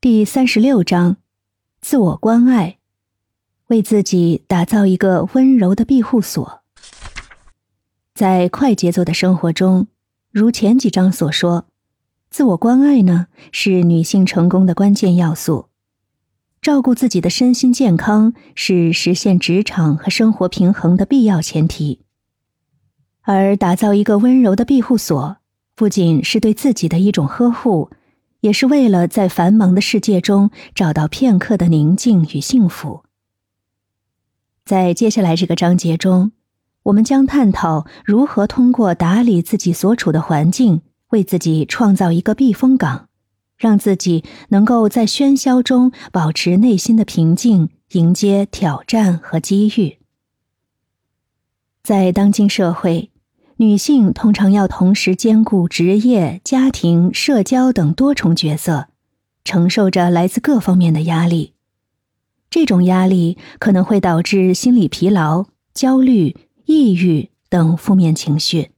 第三十六章：自我关爱，为自己打造一个温柔的庇护所。在快节奏的生活中，如前几章所说，自我关爱呢是女性成功的关键要素。照顾自己的身心健康是实现职场和生活平衡的必要前提。而打造一个温柔的庇护所，不仅是对自己的一种呵护。也是为了在繁忙的世界中找到片刻的宁静与幸福。在接下来这个章节中，我们将探讨如何通过打理自己所处的环境，为自己创造一个避风港，让自己能够在喧嚣中保持内心的平静，迎接挑战和机遇。在当今社会。女性通常要同时兼顾职业、家庭、社交等多重角色，承受着来自各方面的压力。这种压力可能会导致心理疲劳、焦虑、抑郁等负面情绪。